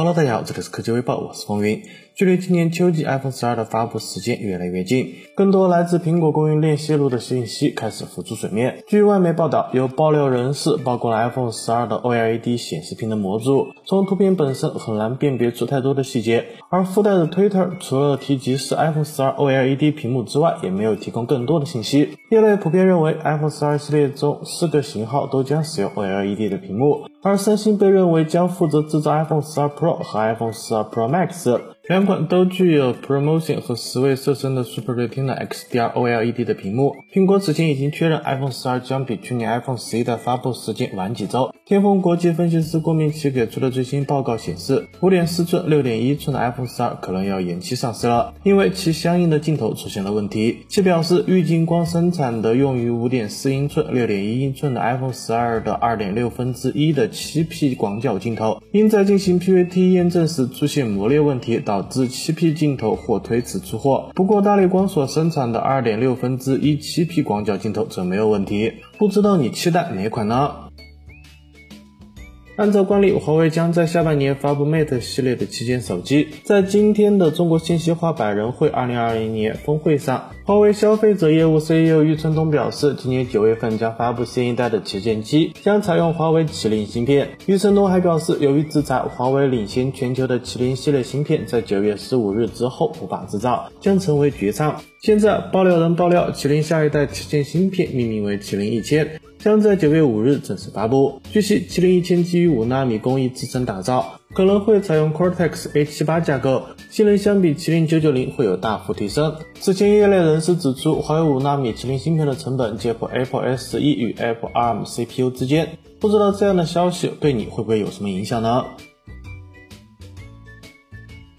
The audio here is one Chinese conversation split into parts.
Hello，大家好，这里是科技微报，我是风云。距离今年秋季 iPhone 12的发布时间越来越近，更多来自苹果供应链泄露的信息开始浮出水面。据外媒报道，有爆料人士曝光了 iPhone 12的 OLED 显示屏的模组，从图片本身很难辨别出太多的细节。而附带的 Twitter 除了提及是 iPhone 12 OLED 屏幕之外，也没有提供更多的信息。业内普遍认为，iPhone 12系列中四个型号都将使用 OLED 的屏幕，而三星被认为将负责制造 iPhone 12 Pro 和 iPhone 12 Pro Max。两款都具有 ProMotion 和十位色深的 Super Retina XDR OLED 的屏幕。苹果此前已经确认，iPhone 12将比去年 iPhone 11的发布时间晚几周。天风国际分析师郭明奇给出的最新报告显示，5.4寸、6.1寸的 iPhone 12可能要延期上市了，因为其相应的镜头出现了问题。其表示，玉晶光生产的用于5.4英寸、6.1英寸的 iPhone 12的2.6分之一的 7P 广角镜头，因在进行 PVT 验证时出现磨裂问题，导导致 7P 镜头或推迟出货。不过大力光所生产的2.6分之一 7P 广角镜头则没有问题。不知道你期待哪款呢？按照惯例，华为将在下半年发布 Mate 系列的旗舰手机。在今天的中国信息化百人会2020年峰会上，华为消费者业务 CEO 余承东表示，今年九月份将发布新一代的旗舰机，将采用华为麒麟芯片。余承东还表示，由于制裁，华为领先全球的麒麟系列芯片在九月十五日之后无法制造，将成为绝唱。现在爆料人爆料，麒麟下一代旗舰芯片命名为麒麟一千。将在九月五日正式发布。据悉，麒麟一千基于五纳米工艺制成打造，可能会采用 Cortex A 七八架构，性能相比麒麟九九零会有大幅提升。此前，业内人士指出，华为五纳米麒麟芯片的成本介乎 Apple S 十一与 Apple ARM CPU 之间。不知道这样的消息对你会不会有什么影响呢？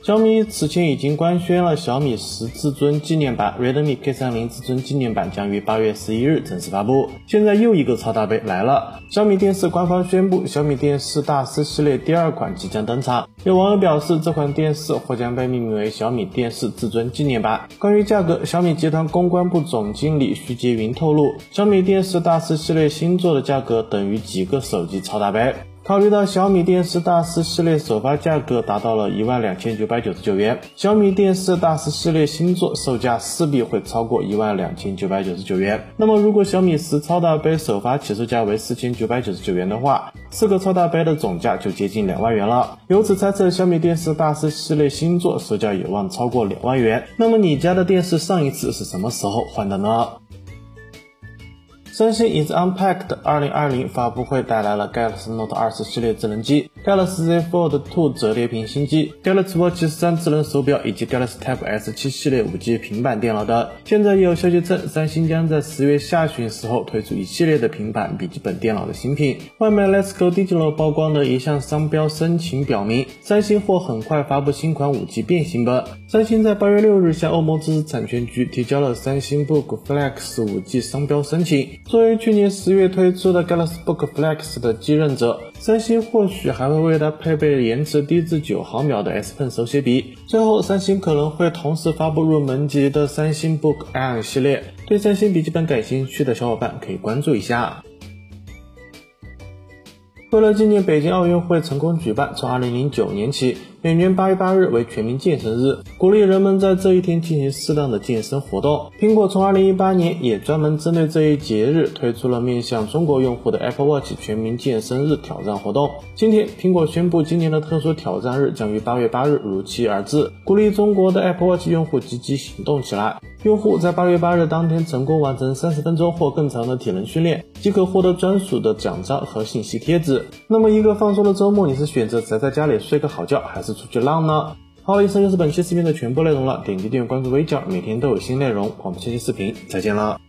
小米此前已经官宣了小米十至尊纪念版，Redmi K30 至尊纪念版将于八月十一日正式发布。现在又一个超大杯来了，小米电视官方宣布，小米电视大师系列第二款即将登场。有网友表示，这款电视或将被命名为小米电视至尊纪念版。关于价格，小米集团公关部总经理徐杰云透露，小米电视大师系列新作的价格等于几个手机超大杯。考虑到小米电视大师系列首发价格达到了一万两千九百九十九元，小米电视大师系列新作售价势必会超过一万两千九百九十九元。那么，如果小米十超大杯首发起售价为四千九百九十九元的话，四个超大杯的总价就接近两万元了。由此猜测，小米电视大师系列新作售价有望超过两万元。那么，你家的电视上一次是什么时候换的呢？三星 is Unpacked 二零二零发布会带来了 Galaxy Note 二十系列智能机、Galaxy Fold 2折叠屏新机、Galaxy Watch 三智能手表以及 Galaxy Tab S 七系列五 G 平板电脑等。现在也有消息称，三星将在十月下旬时候推出一系列的平板笔记本电脑的新品。外媒 Let's Go Digital 曝光的一项商标申请表明，三星或很快发布新款五 G 变形本。三星在八月六日向欧盟知识产权局提交了三星 Book Flex 五 G 商标申请。作为去年十月推出的 Galaxy Book Flex 的继任者，三星或许还会为它配备延迟低至九毫秒的 S Pen 手写笔。最后，三星可能会同时发布入门级的三星 Book Air 系列。对三星笔记本感兴趣的小伙伴可以关注一下。为了纪念北京奥运会成功举办，从2009年起，每年8月8日为全民健身日，鼓励人们在这一天进行适当的健身活动。苹果从2018年也专门针对这一节日推出了面向中国用户的 Apple Watch 全民健身日挑战活动。今天，苹果宣布今年的特殊挑战日将于8月8日如期而至，鼓励中国的 Apple Watch 用户积极行动起来。用户在八月八日当天成功完成三十分钟或更长的体能训练，即可获得专属的奖章和信息贴纸。那么一个放松的周末，你是选择宅在家里睡个好觉，还是出去浪呢？好了，以上就是本期视频的全部内容了。点击订阅关注微教，每天都有新内容。我们下期视频再见了。